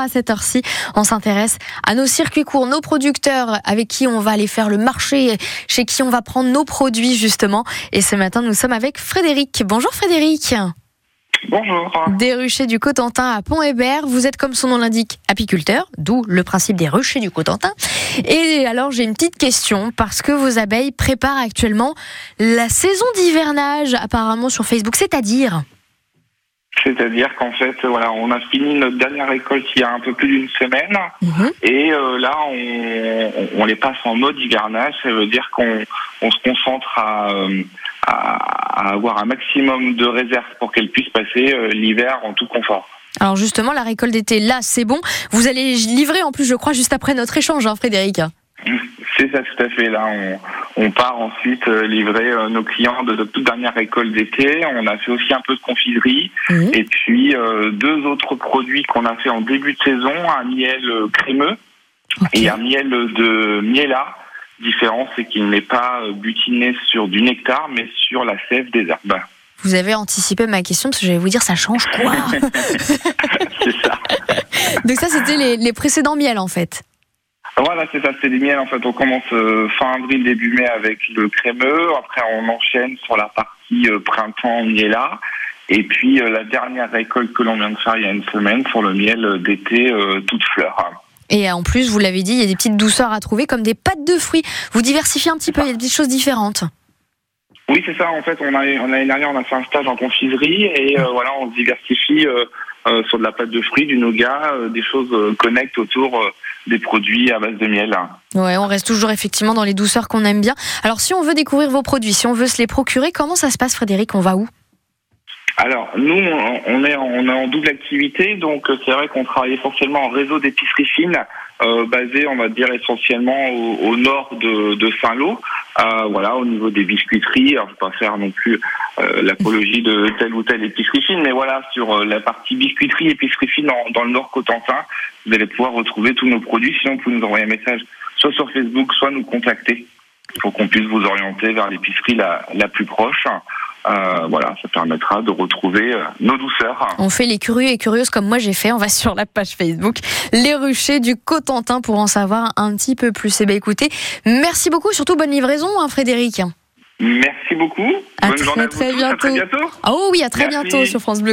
à cette heure-ci. On s'intéresse à nos circuits courts, nos producteurs avec qui on va aller faire le marché, chez qui on va prendre nos produits justement. Et ce matin, nous sommes avec Frédéric. Bonjour Frédéric. Bonjour. Des ruchers du Cotentin à Pont-Hébert. Vous êtes, comme son nom l'indique, apiculteur, d'où le principe des ruchers du Cotentin. Et alors, j'ai une petite question parce que vos abeilles préparent actuellement la saison d'hivernage, apparemment sur Facebook, c'est-à-dire C'est-à-dire qu'en fait, voilà, on a fini notre dernière récolte il y a un peu plus d'une semaine, et euh, là, on, on les passe en mode hivernage. Ça veut dire qu'on on se concentre à, euh, à, à avoir un maximum de réserves pour qu'elles puissent passer euh, l'hiver en tout confort. Alors justement, la récolte d'été, là, c'est bon. Vous allez livrer en plus, je crois, juste après notre échange, hein, Frédéric. C'est ça, tout à fait. Là, on, on part ensuite euh, livrer euh, nos clients de notre toute dernière récolte d'été. On a fait aussi un peu de confiserie. Mhm. Et puis, euh, deux autres produits qu'on a fait en début de saison, un miel crémeux et un miel de miela. Différence, c'est qu'il n'est pas butiné sur du nectar, mais sur la sève des herbes. Vous avez anticipé ma question parce que j'allais vous dire, ça change quoi c'est ça. Donc ça, c'était les, les précédents miels en fait. Voilà, c'est ça, c'est des miels. En fait, on commence euh, fin avril, début mai avec le crémeux. Après, on enchaîne sur la partie euh, printemps miela. Et puis, euh, la dernière récolte que l'on vient de faire il y a une semaine sur le miel euh, d'été toute fleur. Et en plus, vous l'avez dit, il y a des petites douceurs à trouver comme des pâtes de fruits. Vous diversifiez un petit peu, il y a des petites choses différentes. Oui, c'est ça. En fait, on a, on a l'année dernière, on a fait un stage en confiserie et voilà, on se diversifie sur de la pâte de fruits, du nougat, euh, des choses euh, connectent autour euh, des produits à base de miel. Ouais, on reste toujours effectivement dans les douceurs qu'on aime bien. Alors, si on veut découvrir vos produits, si on veut se les procurer, comment ça se passe, Frédéric? On va où? Alors, nous, on est en, on est en double activité, donc euh, c'est vrai qu'on travaille essentiellement en réseau d'épicerie fine, euh, basé, on va dire, essentiellement au, au nord de, de Saint-Lô. Euh, voilà, au niveau des biscuiteries, alors je vais pas faire non plus euh, l'apologie de telle ou telle épicerie fine, mais voilà, sur euh, la partie biscuiterie, épicerie fine dans, dans le nord Cotentin, vous allez pouvoir retrouver tous nos produits. Sinon, vous pouvez nous envoyer un message soit sur Facebook, soit nous contacter pour qu'on puisse vous orienter vers l'épicerie la, la plus proche. Euh, voilà, ça permettra de retrouver euh, nos douceurs. On fait les curieux et curieuses comme moi j'ai fait. On va sur la page Facebook Les Ruchers du Cotentin pour en savoir un petit peu plus. Eh bien, écoutez, merci beaucoup. Surtout bonne livraison, hein, Frédéric. Merci beaucoup. À Bonne très, journée à vous très tous. À très bientôt. bientôt. Ah oh oui, à très Merci. bientôt sur France Bleu.